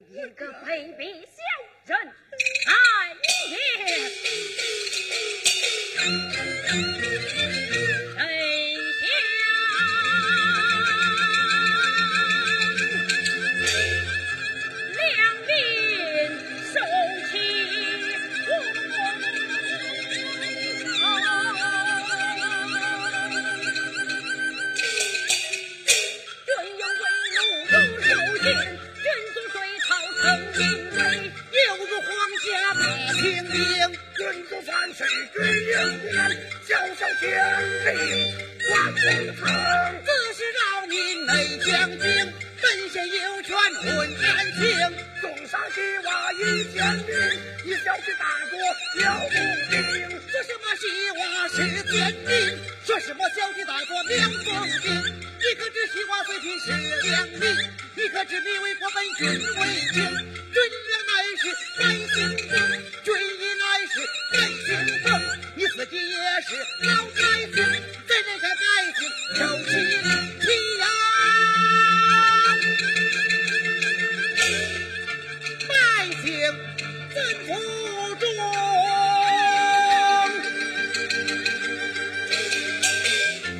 一个卑鄙小人来也军中犯事君应管教小天民管天堂自是劳民内将经针线有权论天庭送上西瓜一煎兵你小心大哥叫不应说什么西瓜是天兵说什么小弟大哥两封兵你可知西瓜最近是良民你可知你为国本君为精要拜请，真真才拜请，有请，请呀！拜请在府中，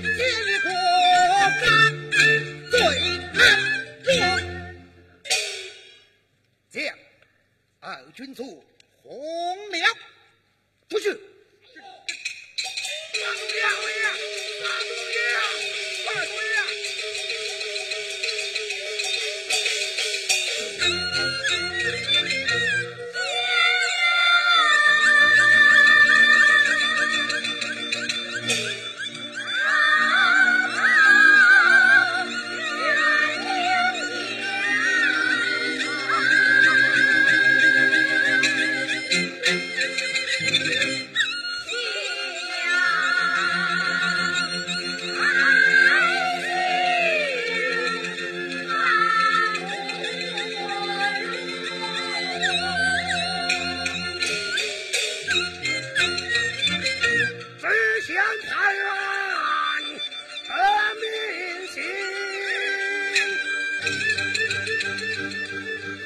今日过番最堪重。将二军做红娘，出去。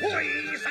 为什